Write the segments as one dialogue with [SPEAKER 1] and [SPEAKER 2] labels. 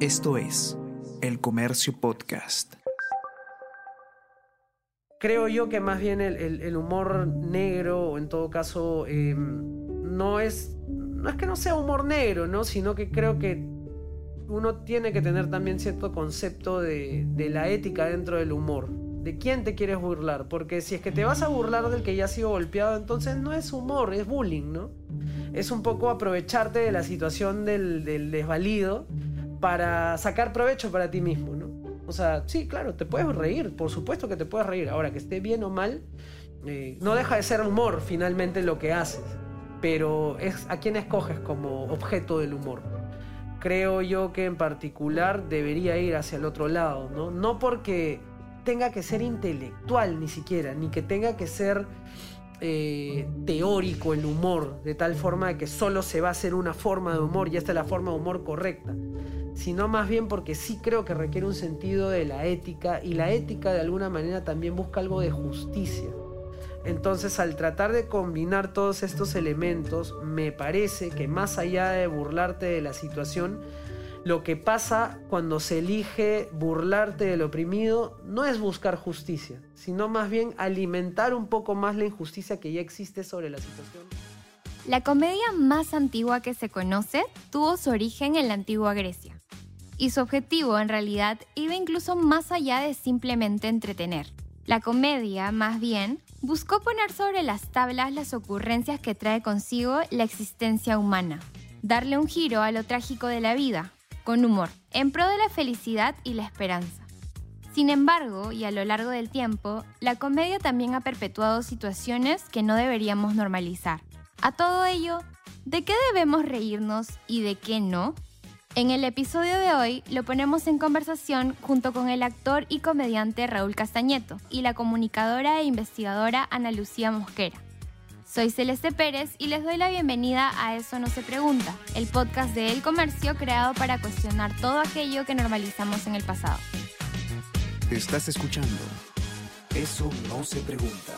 [SPEAKER 1] Esto es El Comercio Podcast.
[SPEAKER 2] Creo yo que más bien el, humor negro, o en todo caso, em, no es. No es que no sea humor negro, ¿no? Sino que creo que uno tiene que tener también cierto concepto de, de la ética dentro del humor. ¿De quién te quieres burlar? Porque si es que te vas a burlar del que ya ha sido golpeado, entonces no es humor, es bullying, ¿no? Es un poco aprovecharte de la situación del, del desvalido para sacar provecho para ti mismo, ¿no? O sea, sí, claro, te puedes reír, por supuesto que te puedes reír. Ahora, que esté bien o mal, eh, no deja de ser humor finalmente lo que haces, pero es a quién escoges como objeto del humor. Creo yo que en particular debería ir hacia el otro lado, ¿no? No porque tenga que ser intelectual ni siquiera, ni que tenga que ser eh, teórico el humor, de tal forma que solo se va a hacer una forma de humor y esta es la forma de humor correcta sino más bien porque sí creo que requiere un sentido de la ética y la ética de alguna manera también busca algo de justicia. Entonces al tratar de combinar todos estos elementos, me parece que más allá de burlarte de la situación, lo que pasa cuando se elige burlarte del oprimido no es buscar justicia, sino más bien alimentar un poco más la injusticia que ya existe sobre la situación.
[SPEAKER 3] La comedia más antigua que se conoce tuvo su origen en la antigua Grecia y su objetivo en realidad iba incluso más allá de simplemente entretener. La comedia, más bien, buscó poner sobre las tablas las ocurrencias que trae consigo la existencia humana, darle un giro a lo trágico de la vida, con humor, en pro de la felicidad y la esperanza. Sin embargo, y a lo largo del tiempo, la comedia también ha perpetuado situaciones que no deberíamos normalizar. A todo ello, ¿de qué debemos reírnos y de qué no? En el episodio de hoy lo ponemos en conversación junto con el actor y comediante Raúl Castañeto y la comunicadora e investigadora Ana Lucía Mosquera. Soy Celeste Pérez y les doy la bienvenida a Eso no se pregunta, el podcast de El Comercio creado para cuestionar todo aquello que normalizamos en el pasado.
[SPEAKER 1] Estás escuchando Eso no se pregunta.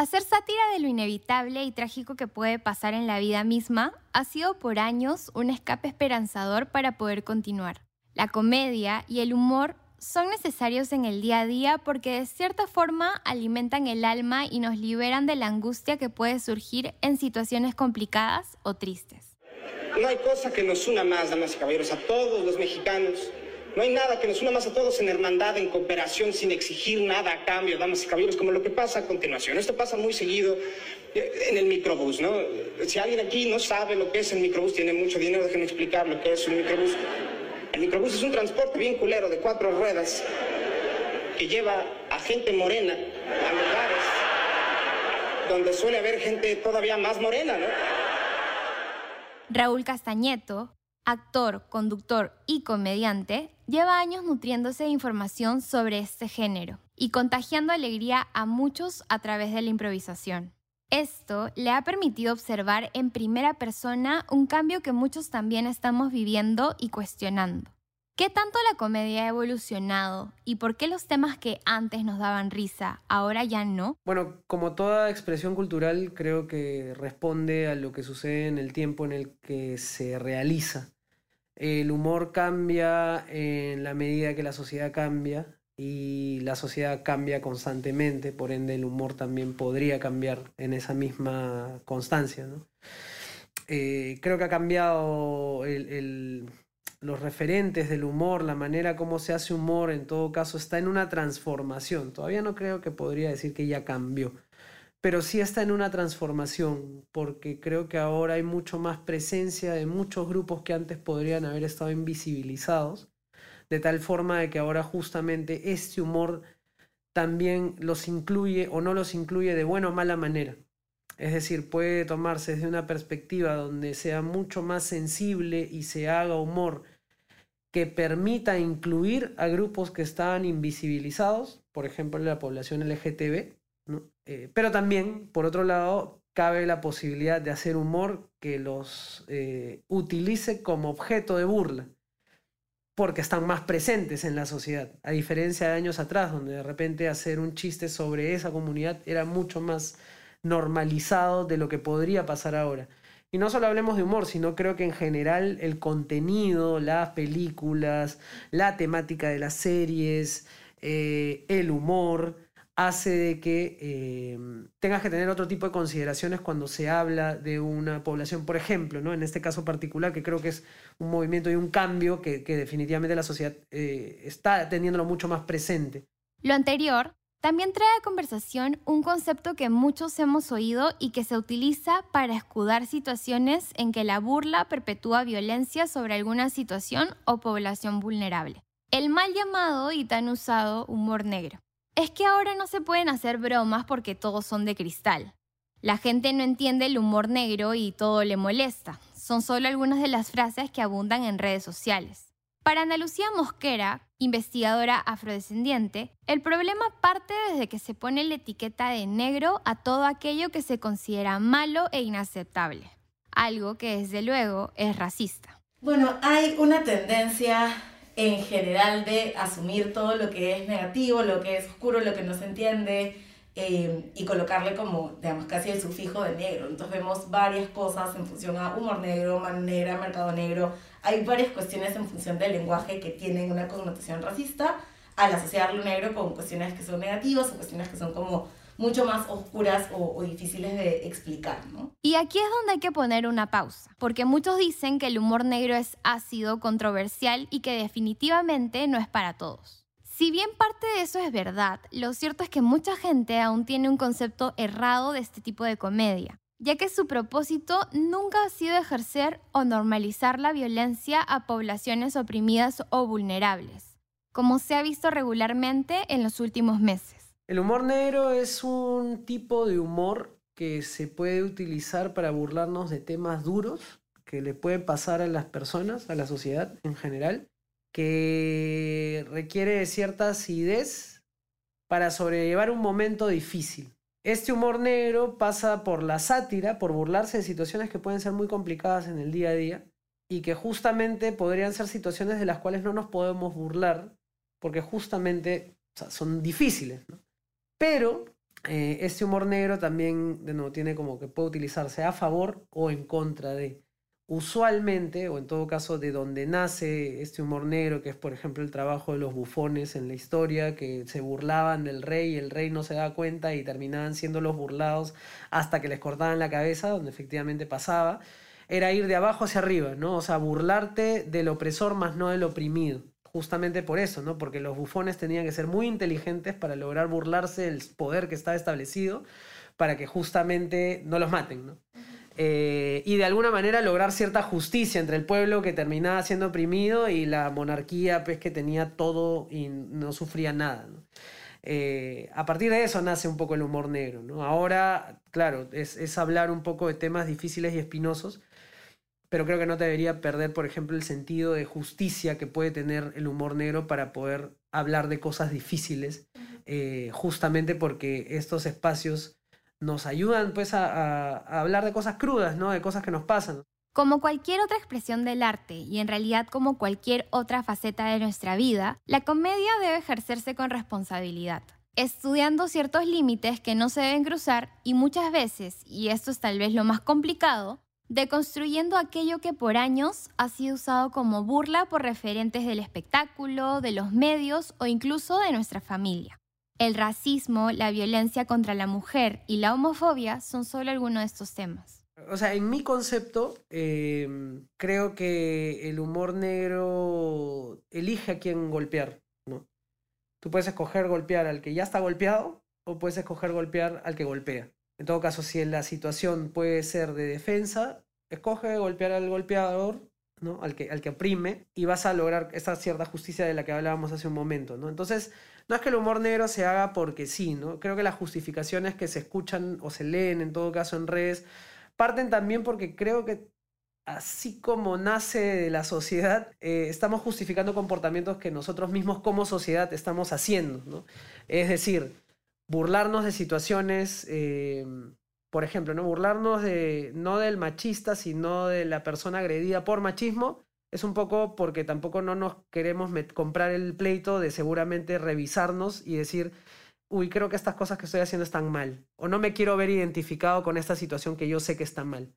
[SPEAKER 3] Hacer sátira de lo inevitable y trágico que puede pasar en la vida misma ha sido por años un escape esperanzador para poder continuar. La comedia y el humor son necesarios en el día a día porque de cierta forma alimentan el alma y nos liberan de la angustia que puede surgir en situaciones complicadas o tristes.
[SPEAKER 4] No hay cosa que nos una más, damas y caballeros, a todos los mexicanos no hay nada que nos una más a todos en hermandad, en cooperación, sin exigir nada a cambio, damas y caballeros, como lo que pasa a continuación. Esto pasa muy seguido eh, en el microbús, ¿no? Si alguien aquí no sabe lo que es el microbús, tiene mucho dinero, déjenme explicar lo que es un microbús. El microbús es un transporte bien culero de cuatro ruedas que lleva a gente morena a lugares donde suele haber gente todavía más morena, ¿no?
[SPEAKER 3] Raúl Castañeto, actor, conductor y comediante, lleva años nutriéndose de información sobre este género y contagiando alegría a muchos a través de la improvisación. Esto le ha permitido observar en primera persona un cambio que muchos también estamos viviendo y cuestionando. ¿Qué tanto la comedia ha evolucionado y por qué los temas que antes nos daban risa ahora ya no?
[SPEAKER 2] Bueno, como toda expresión cultural, creo que responde a lo que sucede en el tiempo en el que se realiza. El humor cambia en la medida que la sociedad cambia y la sociedad cambia constantemente, por ende el humor también podría cambiar en esa misma constancia. Eh, creo que ha cambiado los referentes del humor, la manera como se hace humor, en todo caso, está en una transformación. Todavía no creo que podría decir que ya cambió pero sí está en una transformación, porque creo que ahora hay mucho más presencia de muchos grupos que antes podrían haber estado invisibilizados, de tal forma de que ahora justamente este humor también los incluye o no los incluye de buena o mala manera. Es decir, puede tomarse desde una perspectiva donde sea mucho más sensible y se haga humor que permita incluir a grupos que estaban invisibilizados, por ejemplo la población LGTB, eh, pero también, por otro lado, cabe la posibilidad de hacer humor que los eh, utilice como objeto de burla. porque están más presentes en la sociedad, a diferencia de años atrás, donde de repente hacer un chiste sobre esa comunidad era mucho más normalizado de lo que podría pasar ahora. Y no solo hablemos de humor, sino creo que en general el contenido, las películas, la temática de las series, eh, el humor, hace de que eh, tengas que tener otro tipo de consideraciones cuando se habla de una población, por ejemplo, ¿no? en este caso particular, que creo que es un movimiento y un cambio que, definitivamente la sociedad eh, está teniéndolo mucho más presente.
[SPEAKER 3] Lo anterior también trae a conversación un concepto que muchos hemos oído y que se utiliza para escudar situaciones en que la burla perpetúa violencia sobre alguna situación o población vulnerable. El mal llamado y tan usado humor negro. Es que ahora no se pueden hacer bromas porque todos son de cristal. La gente no entiende el humor negro y todo le molesta. Son solo algunas de las frases que abundan en redes sociales. Para Ana Lucía Mosquera, investigadora afrodescendiente, el problema parte desde que se pone la etiqueta de negro a todo aquello que se considera malo e inaceptable, algo que desde luego es racista.
[SPEAKER 5] Bueno, hay una tendencia en general de asumir todo lo que es negativo, lo que es oscuro, lo que no se entiende, eh, y colocarle como, digamos, casi el sufijo de negro. Entonces vemos varias cosas en función a humor negro, mano negra, mercado negro. Hay varias cuestiones en función del lenguaje que tienen una connotación racista al asociar lo negro con cuestiones que son negativas o cuestiones que son como mucho más oscuras o, o, difíciles de explicar, ¿no?
[SPEAKER 3] Y aquí es donde hay que poner una pausa, porque muchos dicen que el humor negro es ácido, controversial y que definitivamente no es para todos. Si bien parte de eso es verdad, lo cierto es que mucha gente aún tiene un concepto errado de este tipo de comedia, ya que su propósito nunca ha sido ejercer o normalizar la violencia a poblaciones oprimidas o vulnerables, como se ha visto regularmente en los últimos meses.
[SPEAKER 2] El humor negro es un tipo de humor que se puede utilizar para burlarnos de temas duros que le pueden pasar a las personas, a la sociedad en general, que requiere cierta acidez para sobrellevar un momento difícil. Este humor negro pasa por la sátira, por burlarse de situaciones que pueden ser muy complicadas en el día a día y que justamente podrían ser situaciones de las cuales no nos podemos burlar porque justamente son difíciles. Pero eh, este humor negro también de tiene como que puede utilizarse a favor o en contra de usualmente, o en todo caso de donde nace este humor negro, que es por ejemplo el trabajo de los bufones en la historia, que se burlaban del rey y el rey no se daba cuenta y terminaban siendo los burlados hasta que les cortaban la cabeza, donde efectivamente pasaba, era ir de abajo hacia arriba, ¿no? O sea, burlarte del opresor más no del oprimido. Justamente por eso, ¿no? Porque los bufones tenían que ser muy inteligentes para lograr burlarse del poder que estaba establecido para que justamente no los maten, ¿no? Eh, y de alguna manera lograr cierta justicia entre el pueblo que terminaba siendo oprimido y la monarquía pues, que tenía todo y no sufría nada. Eh, a partir de eso nace un poco el humor negro. ¿no? Ahora, claro, es, es, hablar un poco de temas difíciles y espinosos, pero creo que no debería perder, por ejemplo, el sentido de justicia que puede tener el humor negro para poder hablar de cosas difíciles, eh, justamente porque estos espacios nos ayudan pues a, hablar de cosas crudas, ¿no? De cosas que nos pasan.
[SPEAKER 3] Como cualquier otra expresión del arte, y en realidad como cualquier otra faceta de nuestra vida, la comedia debe ejercerse con responsabilidad, estudiando ciertos límites que no se deben cruzar y muchas veces, y esto es tal vez lo más complicado, deconstruyendo aquello que por años ha sido usado como burla por referentes del espectáculo, de los medios o incluso de nuestra familia. El racismo, la violencia contra la mujer y la homofobia son solo algunos de estos temas.
[SPEAKER 2] O sea, en mi concepto, em, creo que el humor negro elige a quién golpear, ¿no? Tú puedes escoger golpear al que ya está golpeado o puedes escoger golpear al que golpea. En todo caso, si la situación puede ser de defensa, escoge golpear al golpeador, ¿no? Al que, al que oprime y vas a lograr esa cierta justicia de la que hablábamos hace un momento, ¿no? Entonces, no es que el humor negro se haga porque sí, ¿no? Creo que las justificaciones que se escuchan o se leen en todo caso en redes parten también porque creo que así como nace de la sociedad, eh, estamos justificando comportamientos que nosotros mismos como sociedad estamos haciendo, ¿no? Es decir, burlarnos de situaciones, eh, por ejemplo, ¿no? Burlarnos de, no del machista, sino de la persona agredida por machismo, es un poco porque tampoco no nos queremos comprar el pleito de seguramente revisarnos y decir, uy, creo que estas cosas que estoy haciendo están mal, o no me quiero ver identificado con esta situación que yo sé que está mal.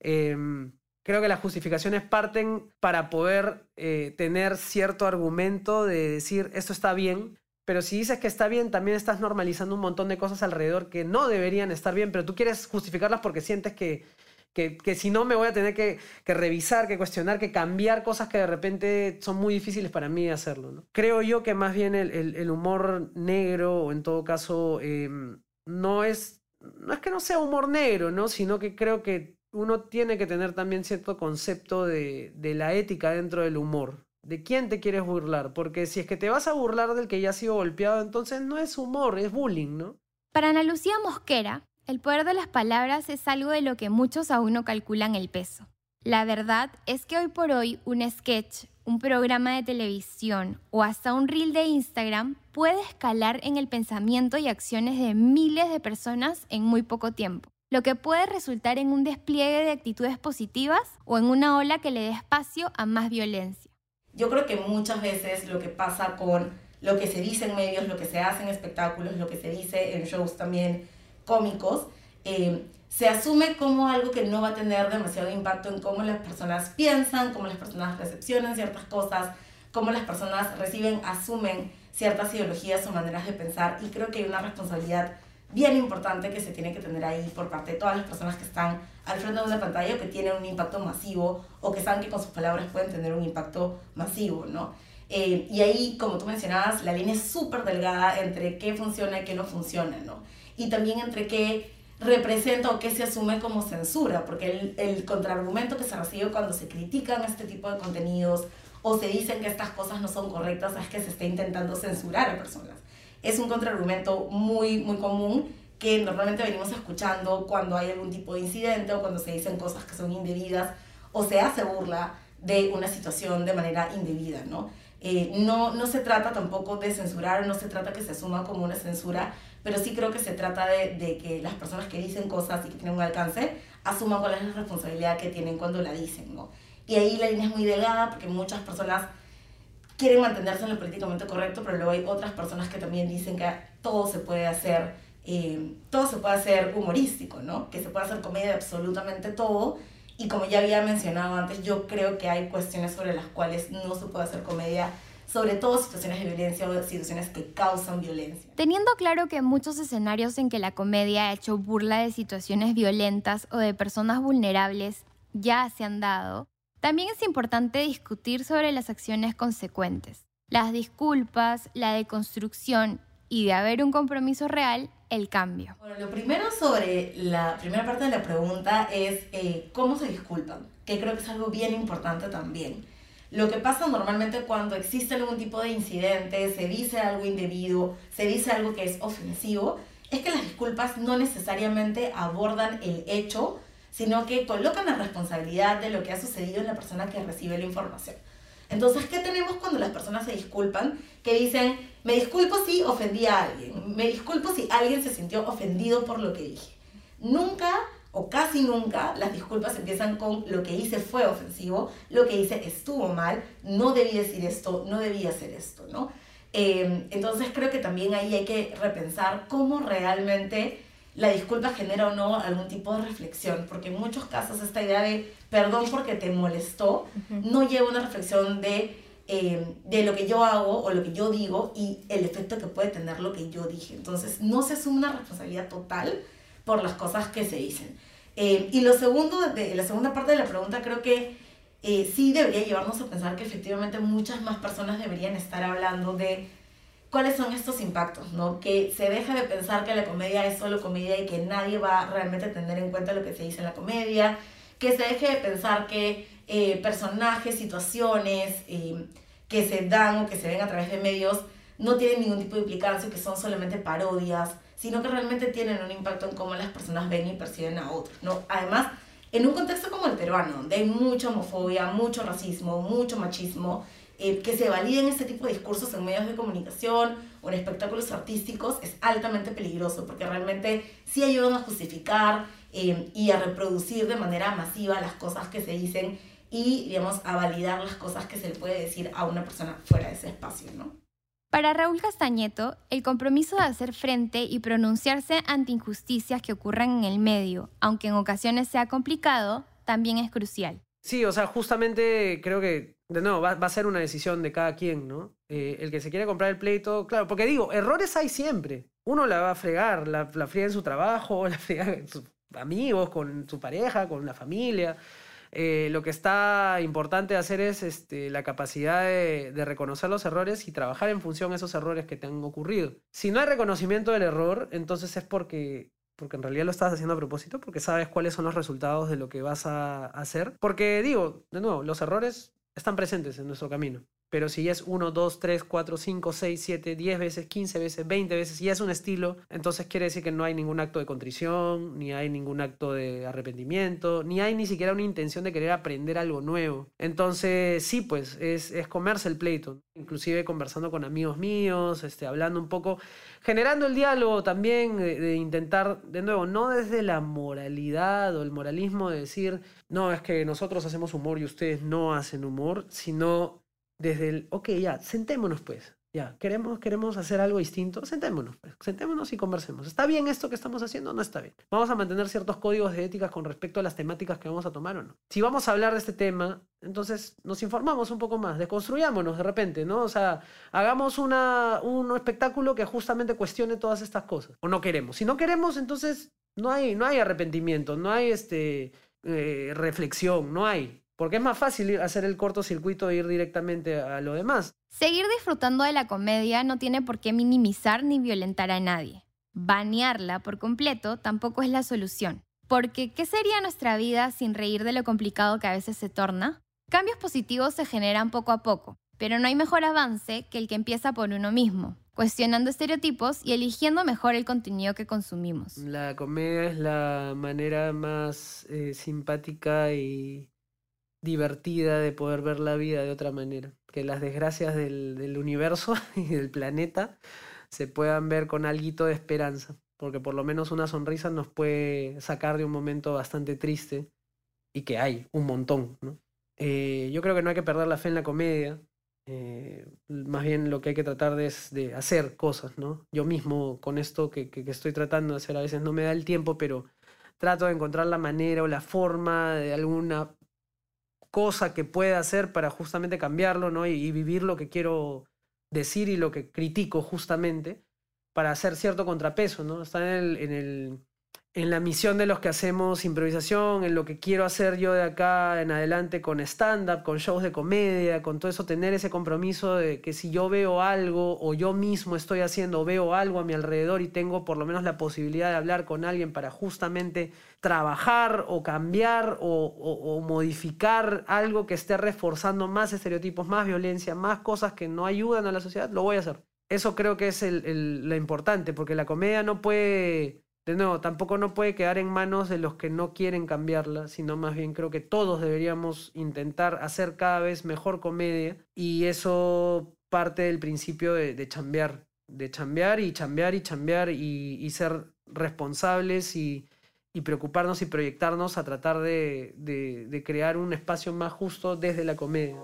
[SPEAKER 2] Em, creo que las justificaciones parten para poder eh, tener cierto argumento de decir, esto está bien, pero si dices que está bien, también estás normalizando un montón de cosas alrededor que no deberían estar bien, pero tú quieres justificarlas porque sientes que, que, si no me voy a tener que, revisar, que cuestionar, que cambiar cosas que de repente son muy difíciles para mí hacerlo. Creo yo que más bien el, humor negro, o en todo caso, em, no, es, no es que no sea humor negro, ¿no? sino que creo que uno tiene que tener también cierto concepto de, de la ética dentro del humor. ¿De quién te quieres burlar? Porque si es que te vas a burlar del que ya ha sido golpeado, entonces no es humor, es bullying, ¿no?
[SPEAKER 3] Para Ana Lucía Mosquera, el poder de las palabras es algo de lo que muchos aún no calculan el peso. La verdad es que hoy por hoy un sketch, un programa de televisión o hasta un reel de Instagram puede escalar en el pensamiento y acciones de miles de personas en muy poco tiempo, lo que puede resultar en un despliegue de actitudes positivas o en una ola que le dé espacio a más violencia.
[SPEAKER 5] Yo creo que muchas veces lo que pasa con lo que se dice en medios, lo que se hace en espectáculos, lo que se dice en shows también, cómicos, eh, se asume como algo que no va a tener demasiado impacto en cómo las personas piensan, cómo las personas recepcionan ciertas cosas, cómo las personas reciben, asumen ciertas ideologías o maneras de pensar. Y creo que hay una responsabilidad bien importante que se tiene que tener ahí por parte de todas las personas que están al frente de una pantalla que tienen un impacto masivo o que saben que con sus palabras pueden tener un impacto masivo, ¿no? Eh, y ahí, como tú mencionabas, la línea es súper delgada entre qué funciona y qué no funciona, ¿no? y también entre qué representa o qué se asume como censura, porque el, el contraargumento que se recibe cuando se critican este tipo de contenidos o se dicen que estas cosas no son correctas es que se está intentando censurar a personas. Es un contraargumento muy, muy común que normalmente venimos escuchando cuando hay algún tipo de incidente o cuando se dicen cosas que son indebidas o se hace burla de una situación de manera indebida, ¿no? Eh, no, no se trata tampoco de censurar, no se trata que se asuma como una censura, pero sí creo que se trata de, de, que las personas que dicen cosas y que tienen un alcance asuman cuál es la responsabilidad que tienen cuando la dicen, ¿no? Y ahí la línea es muy delgada porque muchas personas quieren mantenerse en lo políticamente correcto, pero luego hay otras personas que también dicen que todo se puede hacer, eh, todo se puede hacer humorístico, ¿no? Que se puede hacer comedia de absolutamente todo. Y como ya había mencionado antes, yo creo que hay cuestiones sobre las cuales no se puede hacer comedia sobre todo situaciones de violencia o situaciones que causan violencia.
[SPEAKER 3] Teniendo claro que muchos escenarios en que la comedia ha hecho burla de situaciones violentas o de personas vulnerables ya se han dado, también es importante discutir sobre las acciones consecuentes, las disculpas, la deconstrucción y de haber un compromiso real, el cambio.
[SPEAKER 5] Bueno, lo primero sobre la primera parte de la pregunta es eh, cómo se disculpan, que creo que es algo bien importante también. Lo que pasa normalmente cuando existe algún tipo de incidente, se dice algo indebido, se dice algo que es ofensivo, es que las disculpas no necesariamente abordan el hecho, sino que colocan la responsabilidad de lo que ha sucedido en la persona que recibe la información. Entonces, ¿qué tenemos cuando las personas se disculpan? Que dicen, me disculpo si ofendí a alguien, me disculpo si alguien se sintió ofendido por lo que dije. Nunca o casi nunca las disculpas empiezan con lo que hice fue ofensivo, lo que hice estuvo mal, no debí decir esto, no debí hacer esto, ¿no? Em, entonces creo que también ahí hay que repensar cómo realmente la disculpa genera o no algún tipo de reflexión, porque en muchos casos esta idea de perdón porque te molestó no lleva una reflexión de, em, de lo que yo hago o lo que yo digo y el efecto que puede tener lo que yo dije. Entonces no se asume una responsabilidad total por las cosas que se dicen. Eh, y lo segundo, de, la segunda parte de la pregunta, creo que eh, sí debería llevarnos a pensar que efectivamente muchas más personas deberían estar hablando de cuáles son estos impactos, ¿no? Que se deja de pensar que la comedia es solo comedia y que nadie va realmente a tener en cuenta lo que se dice en la comedia, que se deje de pensar que eh, personajes, situaciones que se dan o que se ven a través de medios no tienen ningún tipo de implicancia, que son solamente parodias, sino que realmente tienen un impacto en cómo las personas ven y perciben a otros, ¿no? Además, en un contexto como el peruano, donde hay mucha homofobia, mucho racismo, mucho machismo, eh, que se validen este tipo de discursos en medios de comunicación o en espectáculos artísticos es altamente peligroso, porque realmente sí ayudan a justificar eh, y a reproducir de manera masiva las cosas que se dicen y, digamos, a validar las cosas que se le puede decir a una persona fuera de ese espacio, ¿no?
[SPEAKER 3] Para Raúl Castañeto, el compromiso de hacer frente y pronunciarse ante injusticias que ocurran en el medio, aunque en ocasiones sea complicado, también es crucial.
[SPEAKER 2] Sí, o sea, justamente creo que, de nuevo, va, a ser una decisión de cada quien, ¿no? Eh, el que se quiere comprar el pleito, claro, porque digo, errores hay siempre. Uno la va a fregar, la, la friega en su trabajo, la friega en sus amigos, con su pareja, con la familia. Eh, lo que está importante hacer es este, la capacidad de, reconocer los errores y trabajar en función de esos errores que te han ocurrido. Si no hay reconocimiento del error, entonces es porque porque en realidad lo estás haciendo a propósito, porque sabes cuáles son los resultados de lo que vas a hacer. Porque digo, de nuevo, los errores están presentes en nuestro camino. Pero si es 1, 2, 3, 4, 5, 6, 7, 10 veces, 15 veces, 20 veces, y es un estilo, entonces quiere decir que no hay ningún acto de contrición, ni hay ningún acto de arrepentimiento, ni hay ni siquiera una intención de querer aprender algo nuevo. Entonces, sí, pues es, comerse el pleito. Inclusive conversando con amigos míos, este, hablando un poco, generando el diálogo también, de, de intentar, de nuevo, no desde la moralidad o el moralismo de decir, no, es que nosotros hacemos humor y ustedes no hacen humor, sino desde el, ok, ya, sentémonos pues, ya, queremos, queremos hacer algo distinto, sentémonos, pues, sentémonos y conversemos. ¿Está bien esto que estamos haciendo no está bien? ¿Vamos a mantener ciertos códigos de ética con respecto a las temáticas que vamos a tomar o no? Si vamos a hablar de este tema, entonces nos informamos un poco más, desconstruyámonos de repente, ¿no? O sea, hagamos una, un espectáculo que justamente cuestione todas estas cosas. O no queremos. Si no queremos, entonces no hay, no hay arrepentimiento, no hay este, eh, reflexión, no hay. Porque es más fácil hacer el cortocircuito e ir directamente a lo demás.
[SPEAKER 3] Seguir disfrutando de la comedia no tiene por qué minimizar ni violentar a nadie. Banearla por completo tampoco es la solución. Porque, ¿qué sería nuestra vida sin reír de lo complicado que a veces se torna? Cambios positivos se generan poco a poco, pero no hay mejor avance que el que empieza por uno mismo, cuestionando estereotipos y eligiendo mejor el contenido que consumimos.
[SPEAKER 2] La comedia es la manera más eh, simpática y divertida de poder ver la vida de otra manera. Que las desgracias del, del universo y del planeta se puedan ver con algo de esperanza. Porque por lo menos una sonrisa nos puede sacar de un momento bastante triste y que hay un montón. ¿no? Eh, yo creo que no hay que perder la fe en la comedia. Eh, más bien lo que hay que tratar de es de hacer cosas, ¿no? Yo mismo con esto que, que, que estoy tratando de hacer a veces no me da el tiempo, pero trato de encontrar la manera o la forma de alguna cosa que pueda hacer para justamente cambiarlo, ¿no? Y, vivir lo que quiero decir y lo que critico justamente para hacer cierto contrapeso, ¿no? Está en el, en la misión de los que hacemos improvisación, en lo que quiero hacer yo de acá en adelante con stand-up, con shows de comedia, con todo eso, tener ese compromiso de que si yo veo algo o yo mismo estoy haciendo, veo algo a mi alrededor y tengo por lo menos la posibilidad de hablar con alguien para justamente trabajar o cambiar o, o, o modificar algo que esté reforzando más estereotipos, más violencia, más cosas que no ayudan a la sociedad, lo voy a hacer. Eso creo que es el, el, lo importante, porque la comedia no puede de nuevo, tampoco no puede quedar en manos de los que no quieren cambiarla, sino más bien creo que todos deberíamos intentar hacer cada vez mejor comedia y eso parte del principio de, de chambear, de chambear y chambear y chambear y, y ser responsables y, y, preocuparnos y proyectarnos a tratar de, de, de crear un espacio más justo desde la comedia.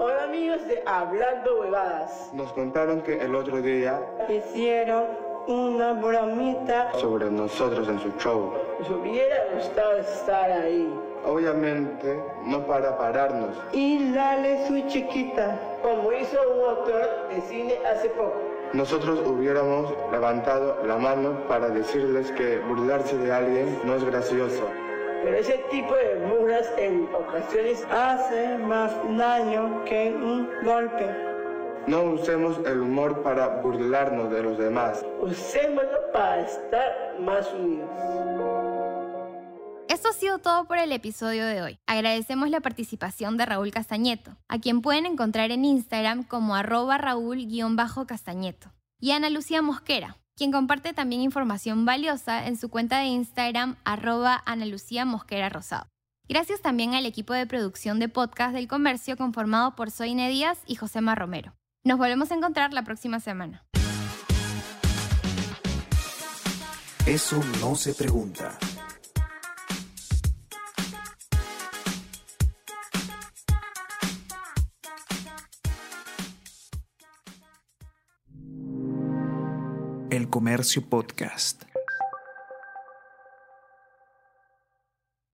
[SPEAKER 6] Hola amigos de Hablando Huevadas.
[SPEAKER 7] Nos contaron que el otro día
[SPEAKER 6] hicieron una bromita
[SPEAKER 7] sobre nosotros en su show.
[SPEAKER 6] Nos hubiera gustado estar ahí.
[SPEAKER 7] Obviamente, no para pararnos.
[SPEAKER 6] Y dale su chiquita, como hizo un autor de cine hace poco.
[SPEAKER 7] Nosotros hubiéramos levantado la mano para decirles que burlarse de alguien no es gracioso.
[SPEAKER 6] Pero ese tipo de burlas en ocasiones hace más daño que un golpe.
[SPEAKER 7] No usemos el humor para burlarnos de los demás.
[SPEAKER 6] Usémoslo para estar más unidos.
[SPEAKER 3] Esto ha sido todo por el episodio de hoy. Agradecemos la participación de Raúl Castañeto, a quien pueden encontrar en Instagram como arroba raúl-castañeto, y Ana Lucía Mosquera, quien comparte también información valiosa en su cuenta de Instagram arroba Ana Lucía Mosquera Rosado. Gracias también al equipo de producción de podcast del comercio conformado por Soine Díaz y Josema Romero. Nos volvemos a encontrar la próxima semana.
[SPEAKER 1] Eso no se pregunta. El Comercio Podcast.